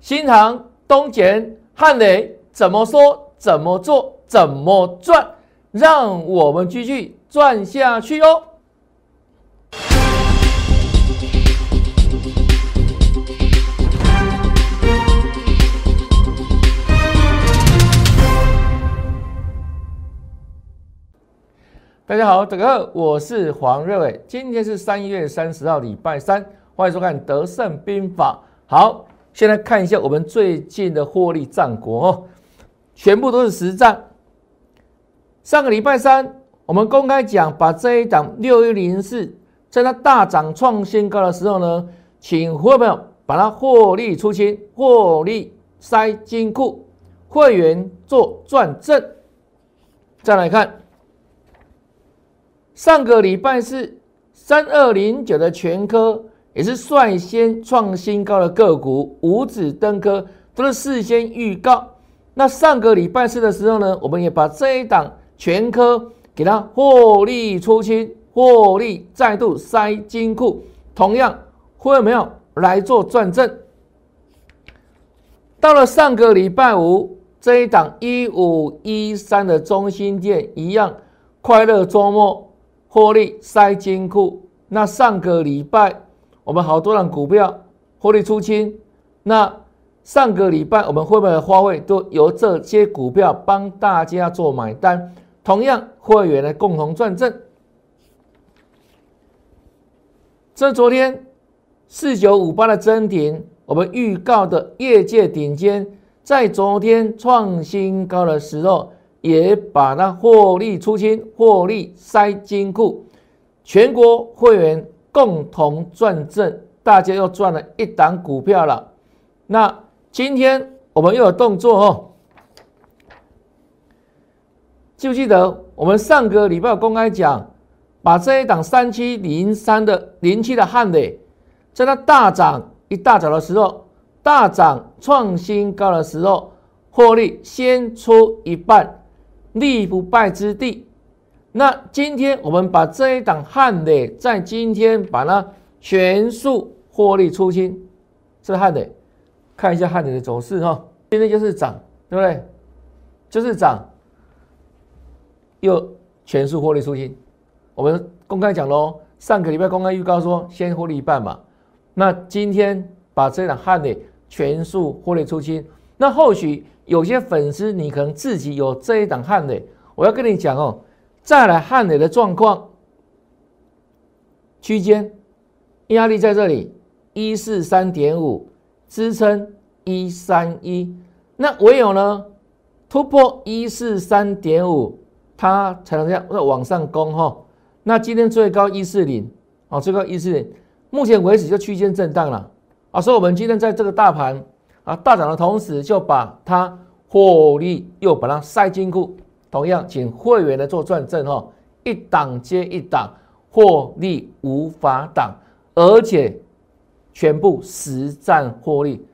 新航、东钱、汉雷怎么说、怎么做、怎么赚，让我们继续赚下去哦。大家好，大家好，我是黄瑞伟，今天是三月三十号，礼拜三，欢迎收看《德胜兵法》。好，先来看一下我们最近的获利战果哦，全部都是实战。上个礼拜三，我们公开讲，把这一档六一零四，在它大涨创新高的时候呢，请会员把它获利出清，获利塞金库，会员做转正。再来看。上个礼拜是三二零九的全科，也是率先创新高的个股，五指登科都是事先预告。那上个礼拜四的时候呢，我们也把这一档全科给它获利出清，获利再度塞金库，同样会没有来做转正。到了上个礼拜五，这一档一五一三的中心店一样，快乐周末。获利塞金库，那上个礼拜我们好多档股票获利出清，那上个礼拜我们会不会花费都由这些股票帮大家做买单？同样会员来共同赚正。这昨天四九五八的真顶，我们预告的业界顶尖，在昨天创新高的时候。也把它获利出清，获利塞金库，全国会员共同赚正，大家又赚了一档股票了。那今天我们又有动作哦，记不记得我们上个礼拜公开讲，把这一档三七零三的零七的汉磊，在它大涨一大早的时候，大涨创新高的时候，获利先出一半。立不败之地。那今天我们把这一档汉磊在今天把它全数获利出清，是汉磊。看一下汉磊的走势哈，今天就是涨，对不对？就是涨，又全数获利出清。我们公开讲喽，上个礼拜公开预告说先获利一半嘛。那今天把这档汉磊全数获利出清，那或许。有些粉丝，你可能自己有这一档汉磊，我要跟你讲哦，再来汉雷的状况，区间压力在这里一四三点五，支撑一三一，那唯有呢突破一四三点五，它才能这样往上攻哈。那今天最高一四零啊，最高一四零，目前为止就区间震荡了啊，所以我们今天在这个大盘。啊，大涨的同时就把它获利又把它塞进库，同样请会员来做转正哈，一档接一档，获利无法挡，而且全部实战获利，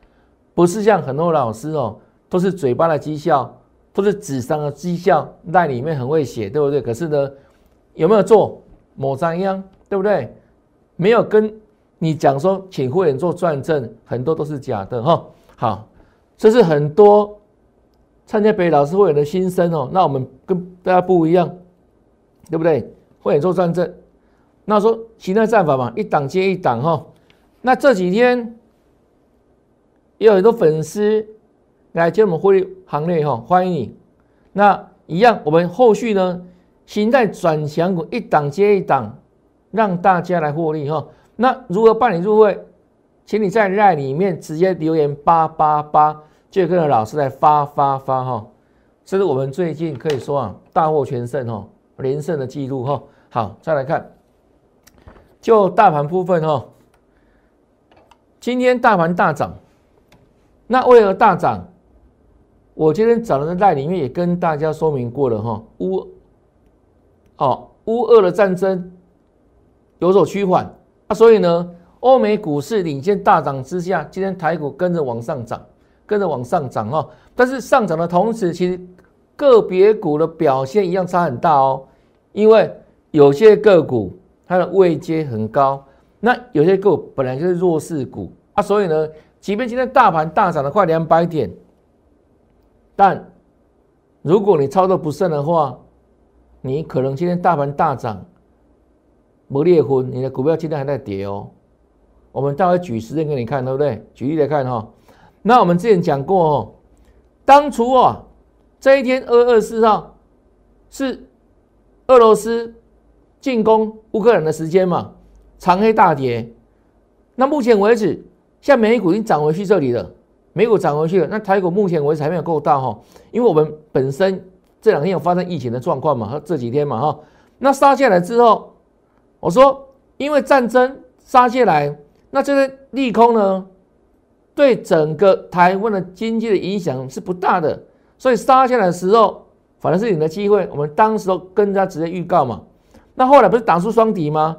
不是像很多老师哦，都是嘴巴的绩效，都是纸上的绩效，那里面很会写，对不对？可是呢，有没有做某张一样，对不对？没有跟你讲说，请会员做转正，很多都是假的哈。好，这是很多参加北老师会员的心声哦。那我们跟大家不一样，对不对？会员做转正，那说其他战法嘛，一档接一档哈。那这几天也有很多粉丝来加我们会行列哈，欢迎你。那一样，我们后续呢，形态转强股一档接一档，让大家来获利哈。那如何办理入会？请你在赖里面直接留言八八八，就跟着老师来发发发哈。这是我们最近可以说啊大获全胜哈，连胜的记录哈。好，再来看，就大盘部分哈，今天大盘大涨，那为何大涨？我今天早上在赖里面也跟大家说明过了哈，乌哦乌俄的战争有所趋缓那，所以呢。欧美股市领先大涨之下，今天台股跟着往上涨，跟着往上涨哦。但是上涨的同时，其实个别股的表现一样差很大哦。因为有些个股它的位阶很高，那有些个股本来就是弱势股啊，所以呢，即便今天大盘大涨了快两百点，但如果你操作不慎的话，你可能今天大盘大涨，不裂婚，你的股票今天还在跌哦。我们待会举时间给你看，对不对？举例来看哈。那我们之前讲过哦，当初啊，这一天二二十四号是俄罗斯进攻乌克兰的时间嘛，长黑大跌。那目前为止，像美股已经涨回去这里了，美股涨回去了。那台股目前为止还没有够大哈，因为我们本身这两天有发生疫情的状况嘛，和这几天嘛哈。那杀下来之后，我说因为战争杀下来，那这个利空呢？对整个台湾的经济的影响是不大的，所以杀下来的时候反而是你的机会。我们当时都跟他直接预告嘛，那后来不是打出双底吗？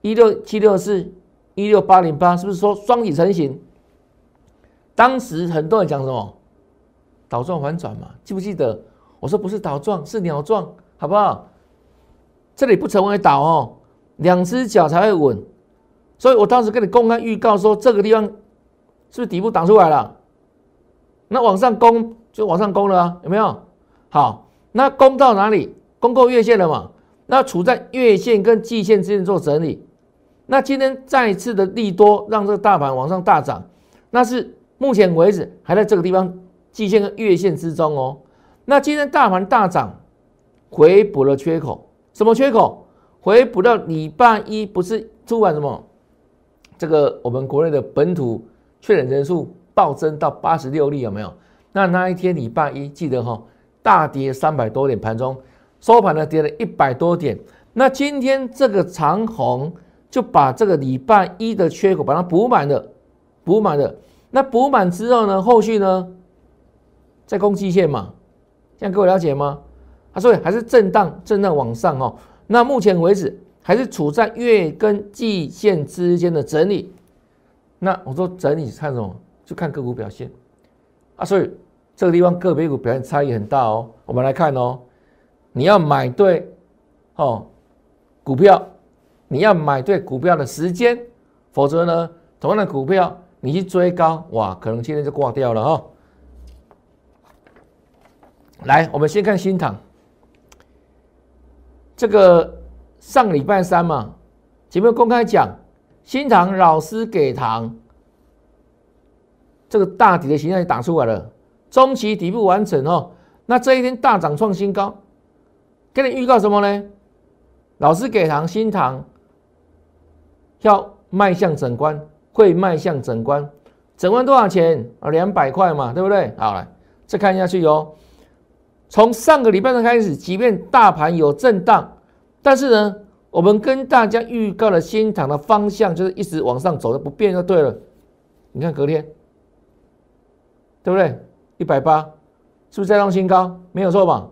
一六七六四，一六八零八，是不是说双底成型？当时很多人讲什么倒状反转嘛，记不记得？我说不是倒状，是鸟状，好不好？这里不成为倒哦，两只脚才会稳。所以我当时跟你公开预告说，这个地方。是不是底部挡出来了？那往上攻就往上攻了啊？有没有？好，那攻到哪里？攻够月线了嘛？那处在月线跟季线之间做整理。那今天再次的利多让这个大盘往上大涨，那是目前为止还在这个地方季线跟月线之中哦。那今天大盘大涨，回补了缺口，什么缺口？回补到礼拜一不是突然什么？这个我们国内的本土。确诊人数暴增到八十六例，有没有？那那一天礼拜一，记得哈，大跌三百多点，盘中收盘呢跌了一百多点。那今天这个长虹就把这个礼拜一的缺口把它补满了，补满了。那补满之后呢，后续呢在攻击线嘛？这样各位了解吗？啊，所以还是震荡，震荡往上哦。那目前为止还是处在月跟季线之间的整理。那我说整理看什么？就看个股表现啊，所以这个地方个别股表现差异很大哦。我们来看哦，你要买对哦股票，你要买对股票的时间，否则呢，同样的股票你去追高，哇，可能今天就挂掉了哈。来，我们先看新塘，这个上礼拜三嘛，前面公开讲。新塘老师给糖，这个大底的形态打出来了，中期底部完成哦。那这一天大涨创新高，跟你预告什么呢？老师给糖，新塘要迈向整关，会迈向整关，整关多少钱啊？两百块嘛，对不对？好来，再看下去哟。从上个礼拜的开始，即便大盘有震荡，但是呢。我们跟大家预告了新塘的方向，就是一直往上走的不变就对了。你看隔天，对不对？一百八，是不是再创新高？没有错吧？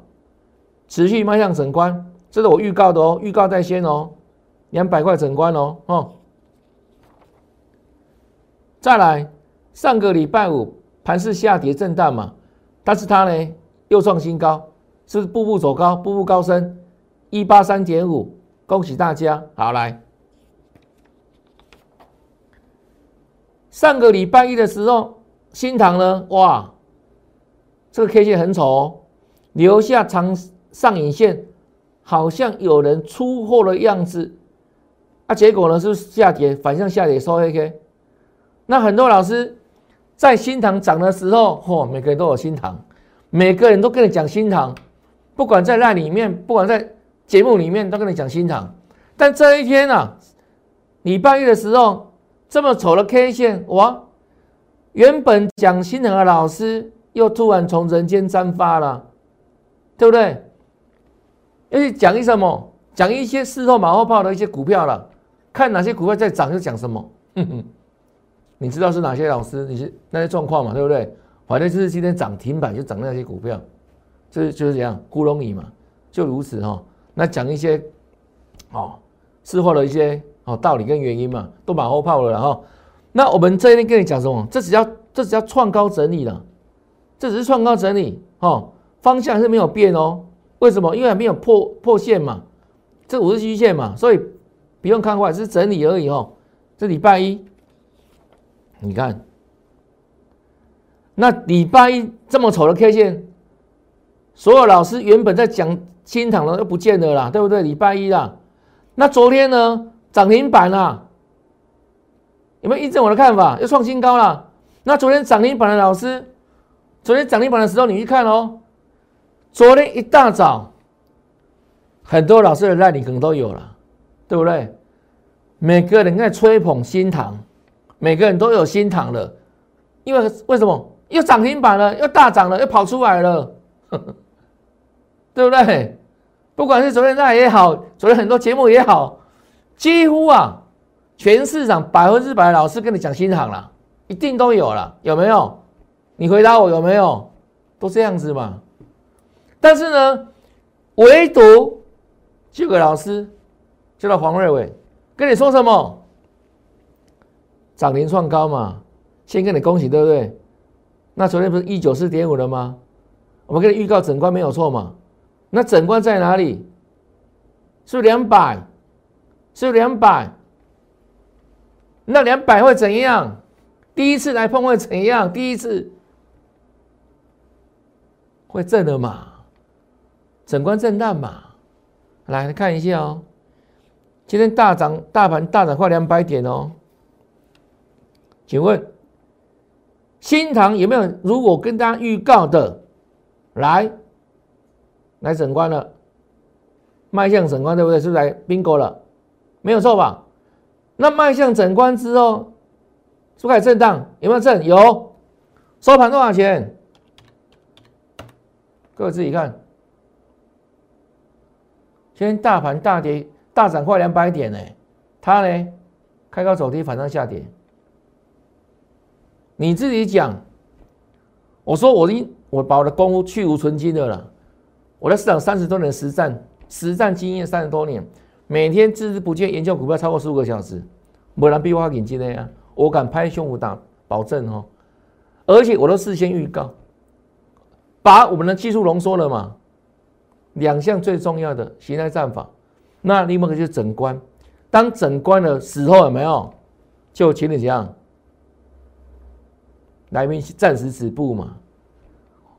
持续迈向整关，这是我预告的哦，预告在先哦，两百块整关哦，哦。再来，上个礼拜五盘势下跌震荡嘛，但是它呢又创新高，是步步走高，步步高升，一八三点五。恭喜大家！好来，上个礼拜一的时候，新塘呢，哇，这个 K 线很丑哦，留下长上影线，好像有人出货的样子。啊，结果呢是下跌，反向下跌收黑 K。那很多老师在新塘涨的时候，嚯，每个人都有新塘，每个人都跟你讲新塘，不管在那里面，不管在。节目里面都跟你讲新塘，但这一天啊，礼拜一的时候这么丑的 K 线，哇！原本讲新塘的老师又突然从人间蒸发了，对不对？要去讲一什么？讲一些事后马后炮的一些股票了，看哪些股票在涨就讲什么。你知道是哪些老师？你是那些状况嘛？对不对？反正就是今天涨停板就涨那些股票，这就是这样糊弄你嘛，就如此哈。那讲一些，哦，事后的一些哦道理跟原因嘛，都马后炮了哈。那我们这一天跟你讲什么？这只要这只要创高整理了，这只是创高整理哦，方向是没有变哦。为什么？因为还没有破破线嘛，这五日均线嘛，所以不用看坏，是整理而已哦。这礼拜一，你看那礼拜一这么丑的 K 线，所有老师原本在讲新塘的都不见了啦，对不对？礼拜一啦，那昨天呢涨停板啦，有没有印证我的看法？又创新高了。那昨天涨停板的老师，昨天涨停板的时候你去看哦，昨天一大早，很多老师的赖你可能都有了，对不对？每个人在吹捧新塘，每个人都有新塘了，因为为什么？又涨停板了，又大涨了，又跑出来了，对不对？不管是昨天那也好，昨天很多节目也好，几乎啊，全市场百分之百的老师跟你讲新行了，一定都有了，有没有？你回答我有没有？都这样子嘛。但是呢，唯独这个老师叫做黄瑞伟，跟你说什么？涨停创高嘛，先跟你恭喜，对不对？那昨天不是一九四点五了吗？我们给你预告整关没有错嘛？那整关在哪里？是两百，是两百。那两百会怎样？第一次来碰会怎样？第一次会震的嘛？整关震荡嘛？来看一下哦，今天大涨，大盘大涨快两百点哦。请问？新塘有没有？如果跟大家预告的，来来整关了，迈向整关对不对？是不是来 bingo 了？没有错吧？那迈向整关之后，是不是开始震荡？有没有震？有。收盘多少钱？各位自己看。今天大盘大跌，大涨快两百点呢。它呢，开高走低，反向下跌。你自己讲，我说我已我把我的功夫去无存金的了。我在市场三十多年实战，实战经验三十多年，每天孜孜不倦研究股票超过十五个小时，没人比我眼睛的呀！我敢拍胸脯打保证哦，而且我都事先预告，把我们的技术浓缩了嘛。两项最重要的形态战法，那另外一个就整关。当整关的时候有没有？就请你这样。来宾暂时止步嘛？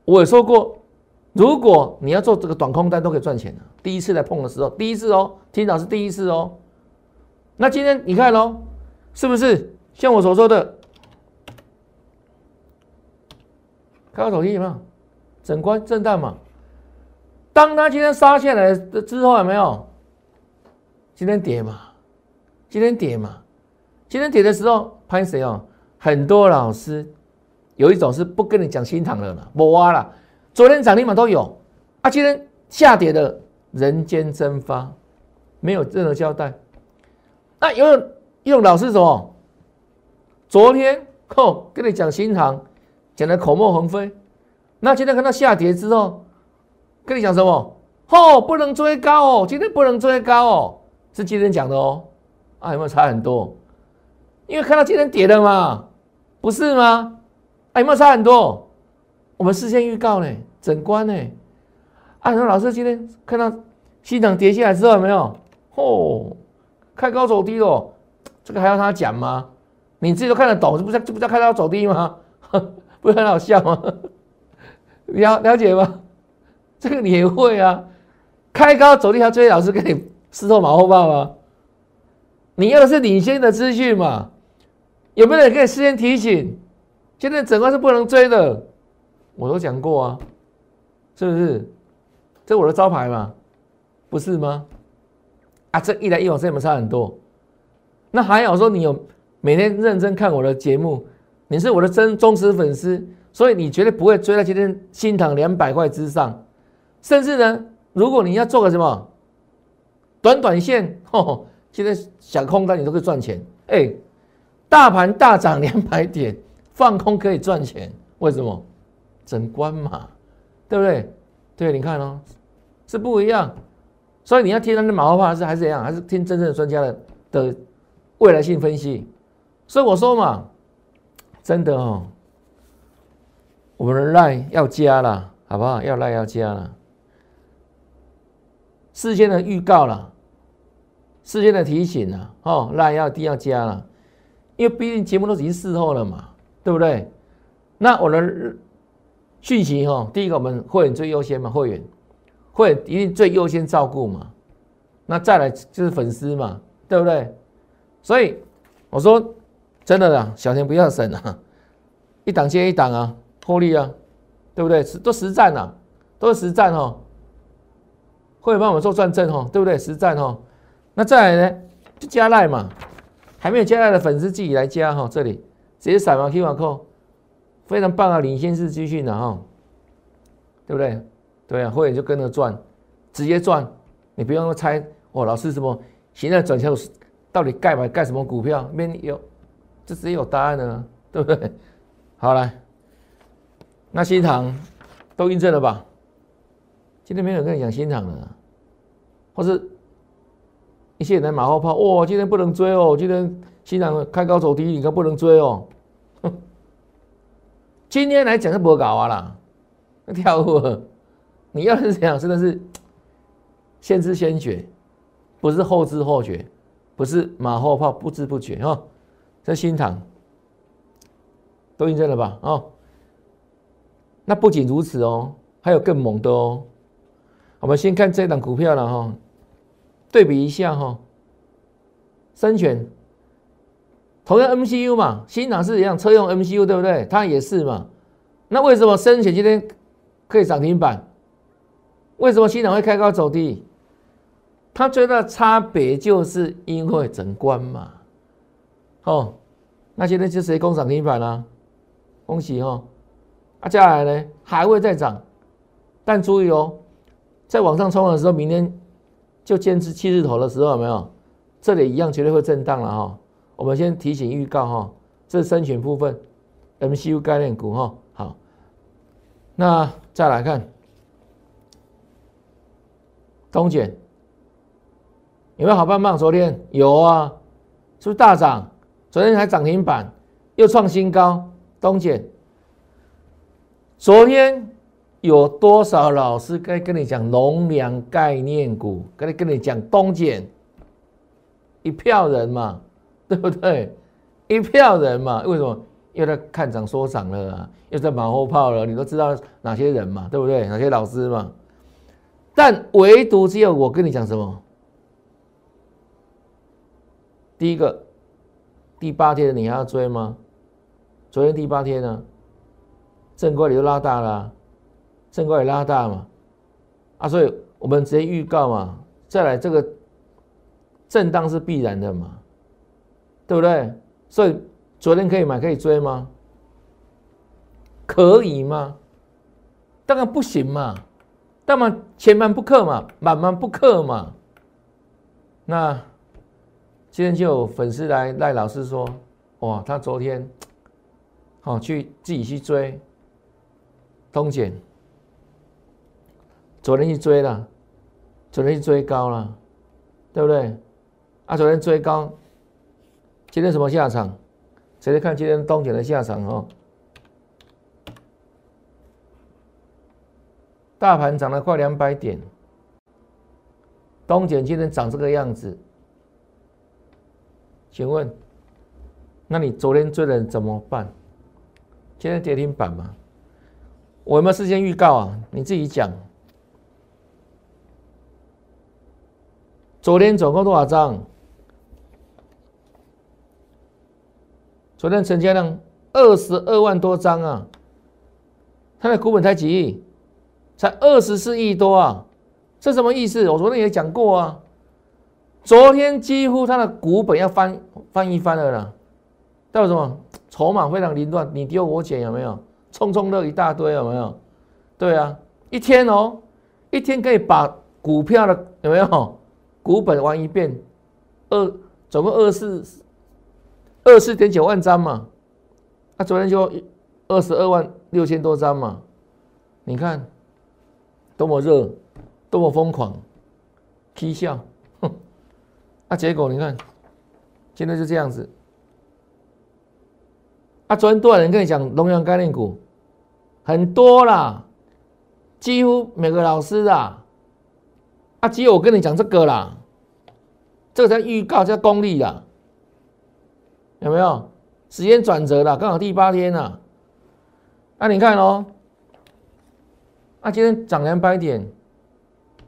我也说过，如果你要做这个短空单，都可以赚钱的。第一次来碰的时候，第一次哦，听到是第一次哦。那今天你看喽，是不是像我所说的？开个手机有没有？整关震荡嘛？当他今天杀下来的之后，有没有？今天跌嘛？今天跌嘛？今天跌的时候，拍谁哦？很多老师。有一种是不跟你讲新塘的了，不挖了。昨天涨停板都有，啊，今天下跌的人间蒸发，没有任何交代。那有一种老师什么？昨天哦跟你讲新塘，讲的口沫横飞。那今天看到下跌之后，跟你讲什么？哦，不能追高哦，今天不能追高哦，是今天讲的哦。啊，有没有差很多？因为看到今天跌了嘛，不是吗？啊，有没有差很多？我们事先预告呢，整关呢。按说老师今天看到西场跌下来之后，有没有？哦，开高走低哦，这个还要他讲吗？你自己都看得懂，这不是这不叫开高走低吗？不是很好笑吗？了了解吗？这个你也会啊？开高走低要追老师给你石头马后炮吗？你要的是领先的资讯嘛？有没有人可以事先提醒？现在整个是不能追的，我都讲过啊，是不是？这我的招牌嘛，不是吗？啊，这一来一往，这有没有差很多？那还好说你有每天认真看我的节目，你是我的真忠实粉丝，所以你绝对不会追到今天新塘两百块之上。甚至呢，如果你要做个什么短短线，哦，现在想空单你都可以赚钱。哎，大盘大涨两百点。放空可以赚钱，为什么？整关嘛，对不对？对，你看哦，是不一样。所以你要听他的马后炮，是还是一样，还是听真正的专家的的未来性分析。所以我说嘛，真的哦，我们的赖要加了，好不好？要赖要加了，事先的预告了，事先的提醒了，哦，赖要一定要加了，因为毕竟节目都已经事后了嘛。对不对？那我的讯息哈，第一个我们会员最优先嘛，会员会员一定最优先照顾嘛。那再来就是粉丝嘛，对不对？所以我说真的啦，小钱不要省啊，一档接一档啊，获利啊，对不对？都实战啊，都实战哦。会员帮我们做转正哦，对不对？实战哦。那再来呢，就加赖嘛，还没有加赖的粉丝自己来加哈，这里直接扫描 Q R code，非常棒啊，领先式资讯的哈，对不对？对啊，会员就跟着赚，直接赚。你不用猜哦，老师什么现在转向到底盖买盖什么股票？没有，这直接有答案了，对不对？好来，那新塘都印证了吧？今天没有人跟你讲新塘了，或是一些人马后炮，哇，今天不能追哦，今天新塘开高走低，你可不能追哦。今天来讲是不搞啊啦，跳舞，你要是这样，真的是。先知先觉，不是后知后觉，不是马后炮，不知不觉哈。这新塘都印证了吧？哦，那不仅如此哦，还有更猛的哦。我们先看这档股票了哈，对比一下哈。深全同样 MCU 嘛，新塘是一样车用 MCU 对不对？它也是嘛。那为什么深全今天可以涨停板？为什么新塘会开高走低？它最大的差别就是因为整关嘛，哦，那现在就谁攻涨停板了？恭喜哦！啊，接下来呢还会再涨，但注意哦，在往上冲的时候，明天就坚持七字头的时候有没有？这里一样绝对会震荡了哈。我们先提醒预告哈，这是申选部分，MCU 概念股哈。好，那再来看东碱。有没有好棒棒？昨天有啊，是不是大涨？昨天还涨停板，又创新高。东碱，昨天有多少老师该跟你讲农粮概念股？跟你跟你讲东碱，一票人嘛，对不对？一票人嘛，为什么又在看涨说涨了啊？又在马后炮了？你都知道哪些人嘛，对不对？哪些老师嘛？但唯独只有我跟你讲什么？第一个，第八天你还要追吗？昨天第八天呢，正规你都拉大了，正规也拉大嘛，啊，所以我们直接预告嘛，再来这个震荡是必然的嘛，对不对？所以昨天可以买可以追吗？可以吗？当然不行嘛，当然前门不克嘛，满门不克嘛，那。今天就有粉丝来赖老师说，哇，他昨天，好去自己去追，通检，昨天去追了，昨天去追高了，对不对？啊，昨天追高，今天什么下场？谁来看今天东检的下场哦？大盘涨了快两百点，东检今天涨这个样子。请问，那你昨天追的人怎么办？今天跌停板吗？我有没有事先预告啊？你自己讲。昨天总共多少张？昨天成交量二十二万多张啊！它的股本才几亿？才二十四亿多啊！这什么意思？我昨天也讲过啊。昨天几乎它的股本要翻翻一番了啦，代表什么？筹码非常凌乱，你丢我捡有没有？冲冲乐一大堆有没有？对啊，一天哦，一天可以把股票的有没有股本玩一遍？二总共二四二四点九万张嘛，那昨天就二十二万六千多张嘛，你看多么热，多么疯狂，啼笑。那结果你看，现在就这样子。啊，昨天多少人跟你讲龙阳概念股？很多啦，几乎每个老师啊，啊，只有我跟你讲这个啦，这个叫预告，叫功力啦，有没有？时间转折了，刚好第八天了。那你看哦，啊，今天涨两百点，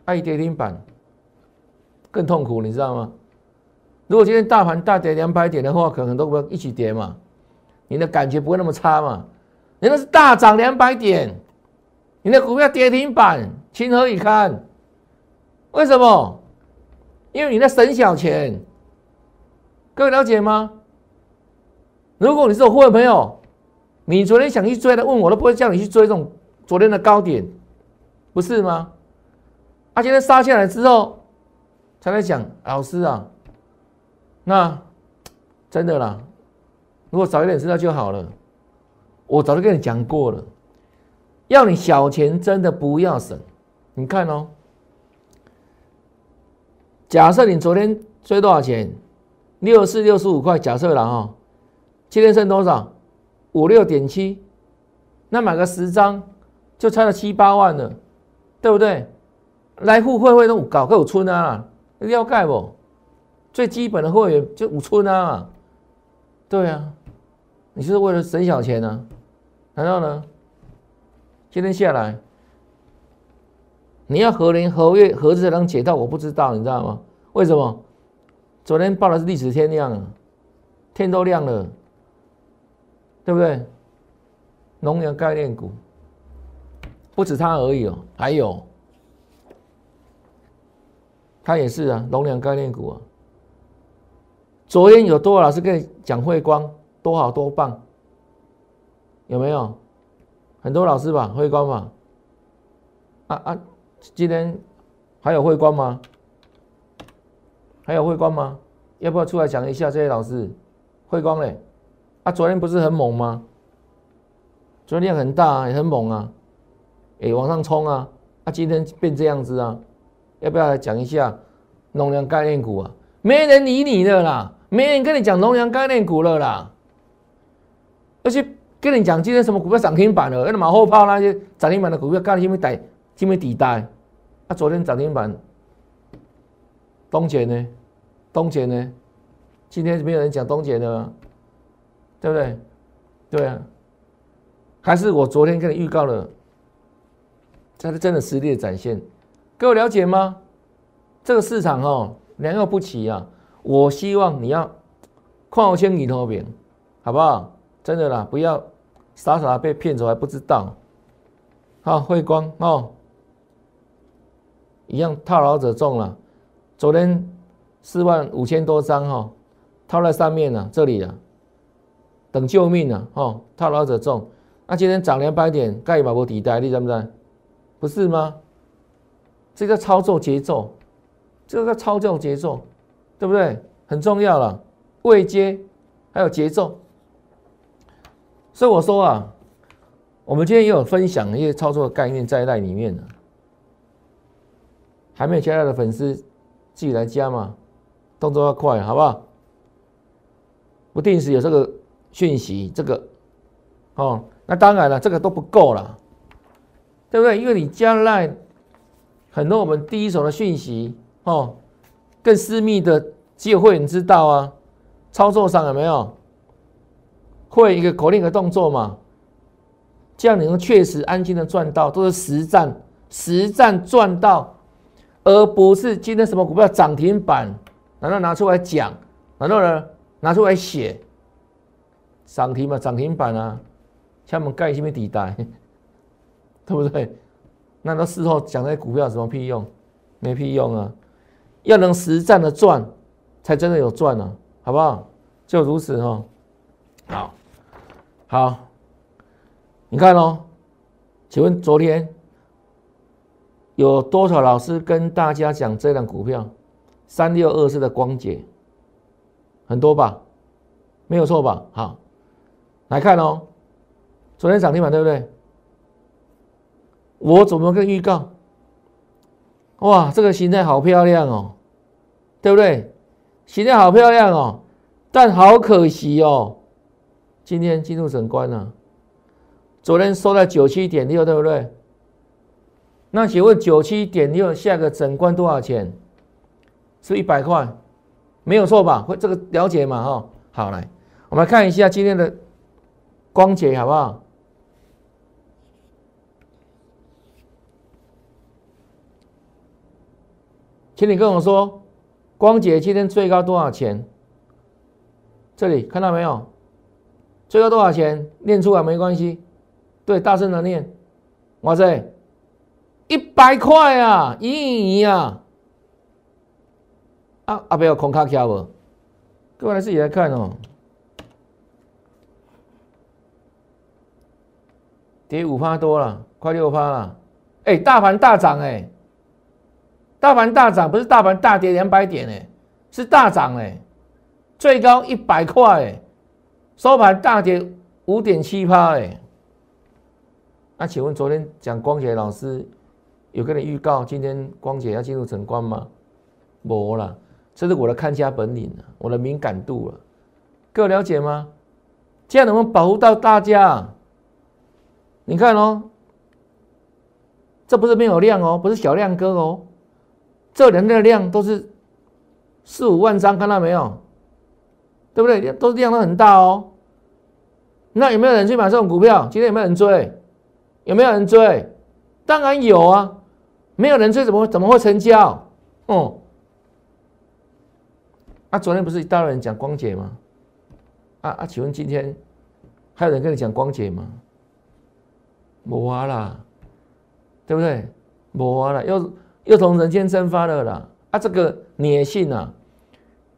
爱跌停板，更痛苦，你知道吗？如果今天大盘大跌两百点的话，可能都不一起跌嘛，你的感觉不会那么差嘛。你那是大涨两百点，你的股票跌停板，情何以堪？为什么？因为你在省小钱。各位了解吗？如果你是我会员朋友，你昨天想去追的，问我都不会叫你去追这种昨天的高点，不是吗？啊，今天杀下来之后，才在讲老师啊，那真的啦，如果早一点知道就好了。我早就跟你讲过了，要你小钱真的不要省。你看哦，假设你昨天追多少钱？六四六十五块，假设了哈。今天剩多少？五六点七，那买个十张就差了七八万了，对不对？来户会会都搞个五村啊，要盖不？最基本的会员就五村啊，对啊，你是为了省小钱呢？难道呢？今天下来，你要何年何月何日才能解套？我不知道，你知道吗？为什么？昨天报的是历史天亮啊，天都亮了。对不对？农粮概念股不止它而已哦，还有它也是啊，农粮概念股啊。昨天有多少老师跟你讲汇光多好多棒？有没有？很多老师吧，汇光嘛。啊啊，今天还有汇光吗？还有汇光吗？要不要出来讲一下这些老师？汇光嘞？啊，昨天不是很猛吗？昨天量很大，也很猛啊，哎，往上冲啊！啊，今天变这样子啊，要不要来讲一下农粮概念股啊？没人理你的啦，没人跟你讲农粮概念股了啦。而且跟你讲今天什么股票涨停板了，那马后炮那些涨停板的股票，干什么底，什么底带？啊，昨天涨停板，东姐呢？东姐呢？今天没有人讲东姐的。对不对？对啊，还是我昨天跟你预告了，这是真的实力的展现。各位了解吗？这个市场哦，良莠不齐啊。我希望你要矿千里头边，好不好？真的啦，不要傻傻被骗走还不知道。好，汇光哦，一样套牢者中了。昨天四万五千多张哈，套在上面了，这里啊。等救命啊！哦，套牢者重。那今天涨两百点，盖把波底带，你知不知？不是吗？这叫操作节奏，这个操作节奏，对不对？很重要了，位阶还有节奏。所以我说啊，我们今天也有分享一些操作的概念在那里面呢。还没有加入的粉丝，自己来加嘛，动作要快，好不好？不定时有这个。讯息这个，哦，那当然了，这个都不够了，对不对？因为你将来很多我们第一手的讯息，哦，更私密的只有会员知道啊。操作上有没有会一个口令的动作嘛？这样你能确实安心的赚到，都是实战实战赚到，而不是今天什么股票涨停板，难道拿出来讲？难道呢拿出来写？涨停嘛，涨停板啊，像我们盖什么底带，对不对？那到事后讲那些股票有什么屁用？没屁用啊！要能实战的赚，才真的有赚啊，好不好？就如此哈。好，好，你看哦，请问昨天有多少老师跟大家讲这档股票？三六二四的光洁，很多吧？没有错吧？好。来看哦，昨天涨停板对不对？我怎么跟预告？哇，这个形态好漂亮哦，对不对？形态好漂亮哦，但好可惜哦，今天进入整关了。昨天收在九七点六，对不对？那请问九七点六下个整关多少钱？是一百块，没有错吧？会这个了解嘛？哈，好来，我们来看一下今天的。光姐好不好？请你跟我说，光姐今天最高多少钱？这里看到没有？最高多少钱？念出来没关系，对，大声的念。哇塞，一百块啊，咦亿啊！啊，阿伯有空卡卡不？各位自己来看哦。跌五趴多了，快六趴了。哎，大盘大涨哎，大盘大涨不是大盘大跌两百点哎，是大涨哎，最高一百块哎，收盘大跌五点七趴哎。那请问昨天讲光姐老师有跟你预告今天光姐要进入晨光吗？没了，这是我的看家本领了，我的敏感度了，各位了解吗？这样能不能保护到大家？你看哦，这不是没有量哦，不是小量哥哦，这两天的量都是四五万张，看到没有？对不对？都是量都很大哦。那有没有人去买这种股票？今天有没有人追？有没有人追？当然有啊，没有人追怎么怎么会成交？哦，啊，昨天不是一大堆人讲光姐吗？啊啊，请问今天还有人跟你讲光姐吗？无啊啦，对不对？无啊啦，又又从人间蒸发了啦！啊，这个你也信啊？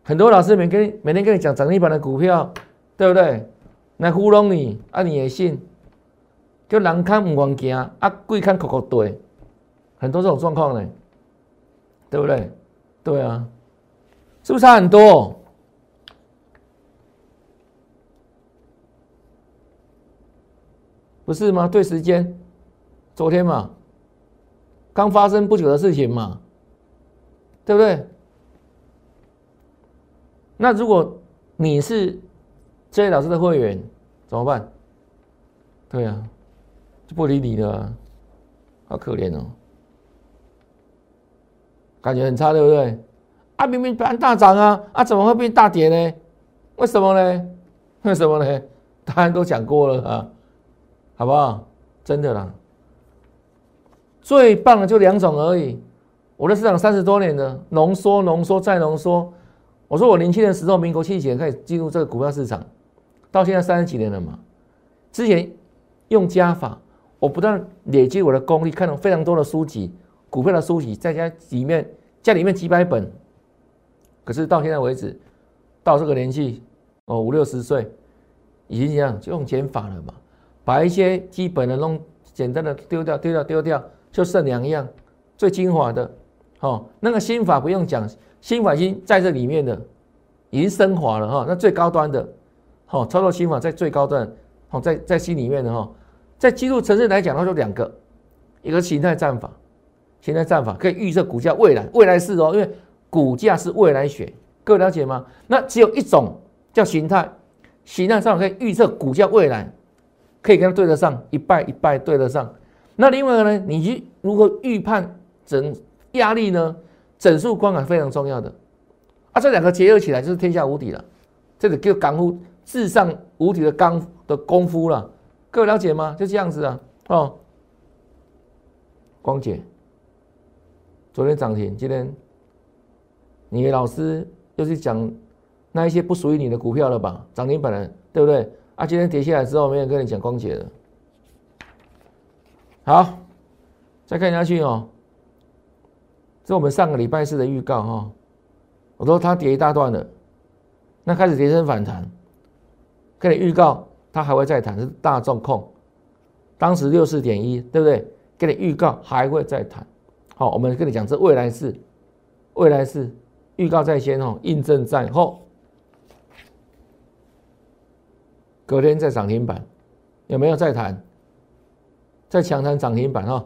很多老师每跟每天跟你讲涨停板的股票，对不对？来糊弄你啊，你也信？就人看唔愿行，啊，鬼看哭哭对，很多这种状况呢，对不对？对啊，是不是差很多？不是吗？对时间，昨天嘛，刚发生不久的事情嘛，对不对？那如果你是这位老师的会员，怎么办？对呀，就不理你了，好可怜哦，感觉很差，对不对？啊，明明盘大涨啊，啊，怎么会变大跌呢？为什么呢？为什么呢？答案都讲过了啊。好不好？真的啦，最棒的就两种而已。我的市场三十多年了浓缩、浓缩再浓缩。我说我年轻的时候，民国七几年开始进入这个股票市场，到现在三十几年了嘛。之前用加法，我不断累积我的功力，看了非常多的书籍，股票的书籍，在家里面家里面几百本。可是到现在为止，到这个年纪，哦五六十岁，已经这样就用减法了嘛。把一些基本的弄简单的丢掉，丢掉，丢掉，就剩两样最精华的，哦，那个心法不用讲，心法已经在这里面的，已经升华了哈。那最高端的，哦，操作心法在最高端，哦，在在心里面的哈，在技术层次来讲的话，就两个，一个形态战法，形态战法可以预测股价未来，未来是哦，因为股价是未来学，各位了解吗？那只有一种叫形态，形态上可以预测股价未来。可以跟它对得上，一拜一拜对得上。那另外一个呢？你去如何预判整压力呢？整数光感非常重要的啊，这两个结合起来就是天下无敌了。这个叫刚夫至上无敌的刚的功夫了。各位了解吗？就这样子啊。哦，光姐，昨天涨停，今天你老师又是讲那一些不属于你的股票了吧？涨停板了，对不对？啊，今天跌下来之后，没人跟你讲光姐了。好，再看下去哦。这我们上个礼拜四的预告哈，我说它跌一大段了，那开始跌升反弹，跟你预告它还会再弹，是大众控，当时六四点一，对不对？跟你预告还会再弹。好，我们跟你讲这未来是，未来是预告在先哦，印证在后。隔天再涨停板，有没有再谈？再强谈涨停板哈。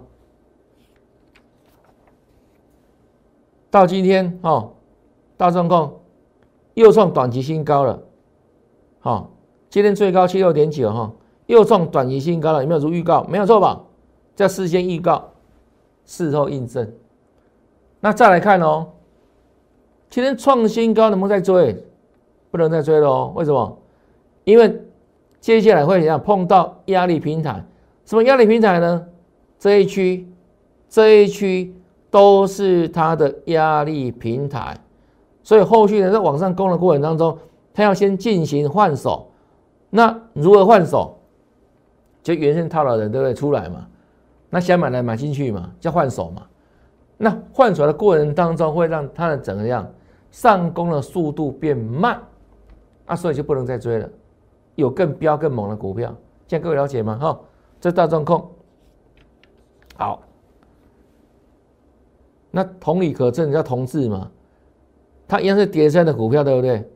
到今天哦，大众控又创短期新高了，好，今天最高七六点九哈，又创短期新高了，有没有如预告？没有错吧？叫事先预告，事后印证。那再来看哦，今天创新高能不能再追？不能再追了哦，为什么？因为。接下来会怎样？碰到压力平台，什么压力平台呢？这一区，这一区都是它的压力平台，所以后续呢在往上攻的过程当中，它要先进行换手。那如何换手？就原先套牢的人对不对？出来嘛，那想买来买进去嘛，叫换手嘛。那换手的过程当中，会让它的怎么样上攻的速度变慢，啊，所以就不能再追了。有更标更猛的股票，这样各位了解吗？哈，这大众控，好。那同理可证，叫同质嘛，它一样是叠升的股票，对不对？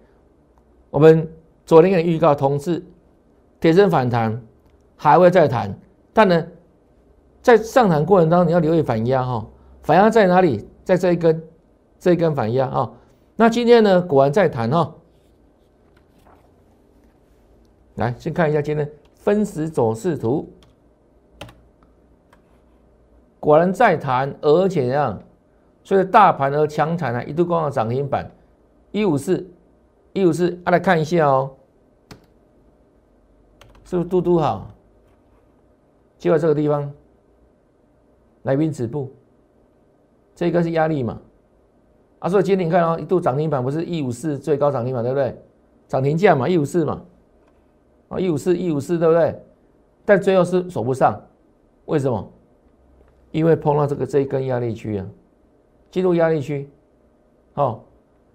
我们昨天给你预告，同质叠升反弹还会再弹，但呢，在上弹过程当中，你要留意反压哈，反压在哪里？在这一根，这一根反压啊。那今天呢，果然在弹哈。来，先看一下今天分时走势图，果然在弹，而且样。所以大盘而强惨啊，一度攻到涨停板，一五四，一五四，啊来看一下哦，是不是嘟嘟好？就在这个地方，来宾止步，这个是压力嘛？啊，所以今天你看哦，一度涨停板不是一五四最高涨停板对不对？涨停价嘛，一五四嘛，啊一五四一五四对不对？但最后是守不上，为什么？因为碰到这个这一根压力区啊。进入压力区，哦，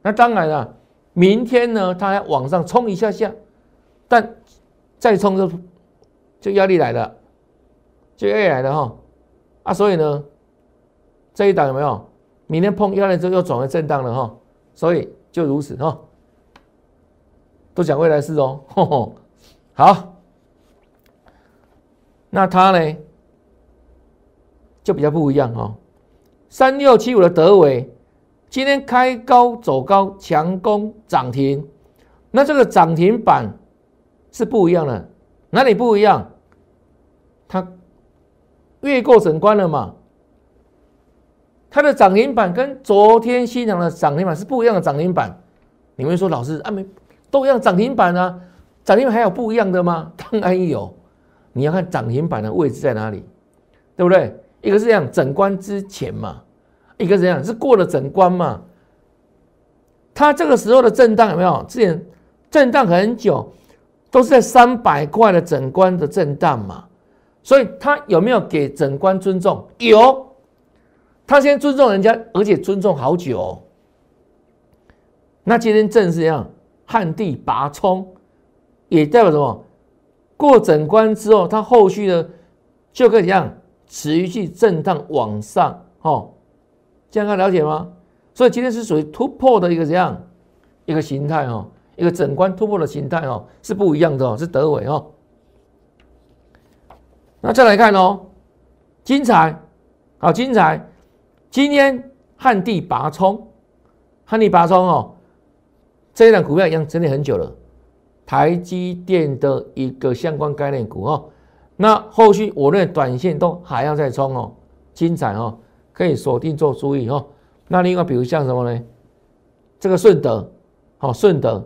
那当然了，明天呢，它要往上冲一下下，但再冲就就压力来了，就压力来了哈，啊，所以呢，这一档有没有？明天碰压力之后又转为震荡了哈，所以就如此哈，都讲未来事哦，好，那它呢就比较不一样哦。三六七五的德伟，今天开高走高，强攻涨停。那这个涨停板是不一样的，哪里不一样？它越过整关了嘛？它的涨停板跟昨天新涨的涨停板是不一样的涨停板。你们说老师啊，没都一样涨停板啊？涨停板还有不一样的吗？当然有，你要看涨停板的位置在哪里，对不对？一个是这样，整关之前嘛，一个是这样，是过了整关嘛。它这个时候的震荡有没有？之前震荡很久，都是在三百块的整关的震荡嘛。所以它有没有给整关尊重？有，他先尊重人家，而且尊重好久。那今天正是这样，旱地拔葱，也代表什么？过整关之后，它后续的就可以这样。持续震荡往上，哦，这样看了解吗？所以今天是属于突破的一个怎样一个形态哦，一个整关突破的形态哦，是不一样的哦，是德伟哦。那再来看哦，精彩，好精彩！今天旱地拔葱，旱地拔葱哦，这一档股票一样整理很久了，台积电的一个相关概念股哦。那后续我认为短线都还要再冲哦，精彩哦，可以锁定做注意哦。那另外比如像什么呢？这个顺德，好顺德，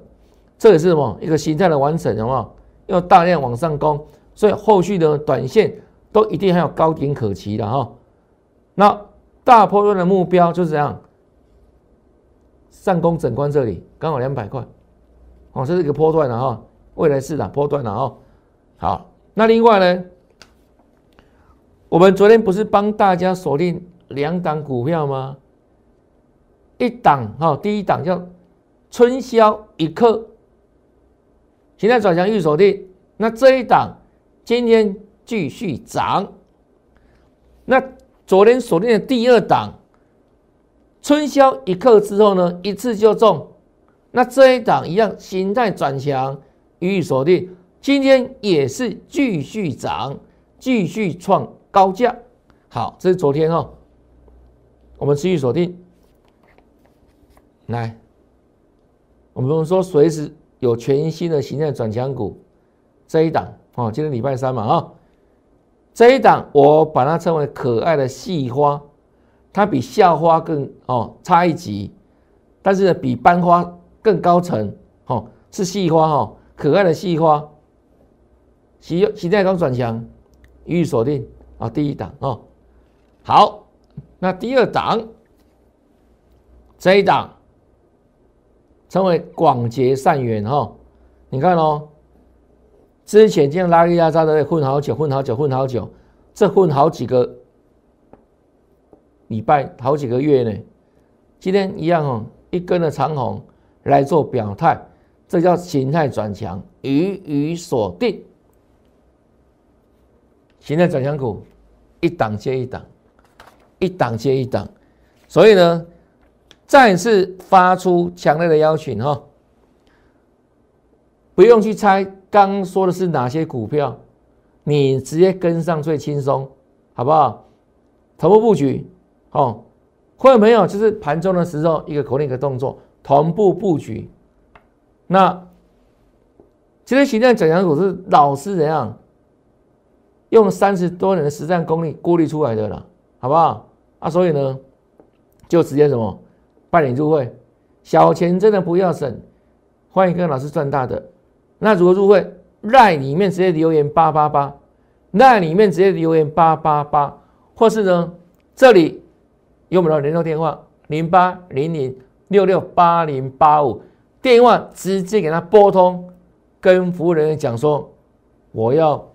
这也是什么一个形态的完成，好不好？要大量往上攻，所以后续的短线都一定还有高点可期的哈。那大波段的目标就是这样，上攻整关这里刚好两百块，哦，这是一个波段的哈，未来市场波段的哈，好。那另外呢，我们昨天不是帮大家锁定两档股票吗？一档哈，第一档叫春宵一刻，现在转向预锁定。那这一档今天继续涨。那昨天锁定的第二档春宵一刻之后呢，一次就中。那这一档一样形态转强，予以锁定。今天也是继续涨，继续创高价。好，这是昨天哦，我们持续锁定。来，我们说随时有全新的形态转强股，这一档哦，今天礼拜三嘛啊，这一档我把它称为可爱的细花，它比校花更哦差一级，但是呢比班花更高层哦，是细花哈，可爱的细花。喜喜在刚转强，予以锁定啊，第一档哦。好，那第二档这一档称为广结善缘哈，你看哦，之前这样拉力压榨的混好久，混好久，混好久，这混好几个礼拜，好几个月呢。今天一样哦，一根的长虹来做表态，这叫形态转强，鱼鱼锁定。形态转强股一档接一档，一档接一档，所以呢，再次发出强烈的邀请哈，不用去猜刚说的是哪些股票，你直接跟上最轻松，好不好？头部布局哦。会有没有？就是盘中的时候，一个口令一个动作，同步布局。那其实形态转强股是老师怎样用三十多年的实战功力过滤出来的了，好不好？啊，所以呢，就直接什么办理入会，小钱真的不要省，欢迎跟老师赚大的。那如果入会，赖里面直接留言八八八，赖里面直接留言八八八，或是呢这里。用我们的联络电话零八零零六六八零八五，电话直接给他拨通，跟服务人员讲说，我要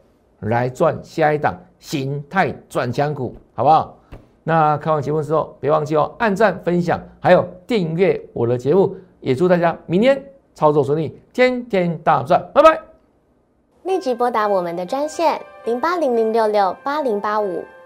来赚下一档形态转强股，好不好？那看完节目之后，别忘记哦，按赞、分享，还有订阅我的节目，也祝大家明天操作顺利，天天大赚，拜拜！立即拨打我们的专线零八零零六六八零八五。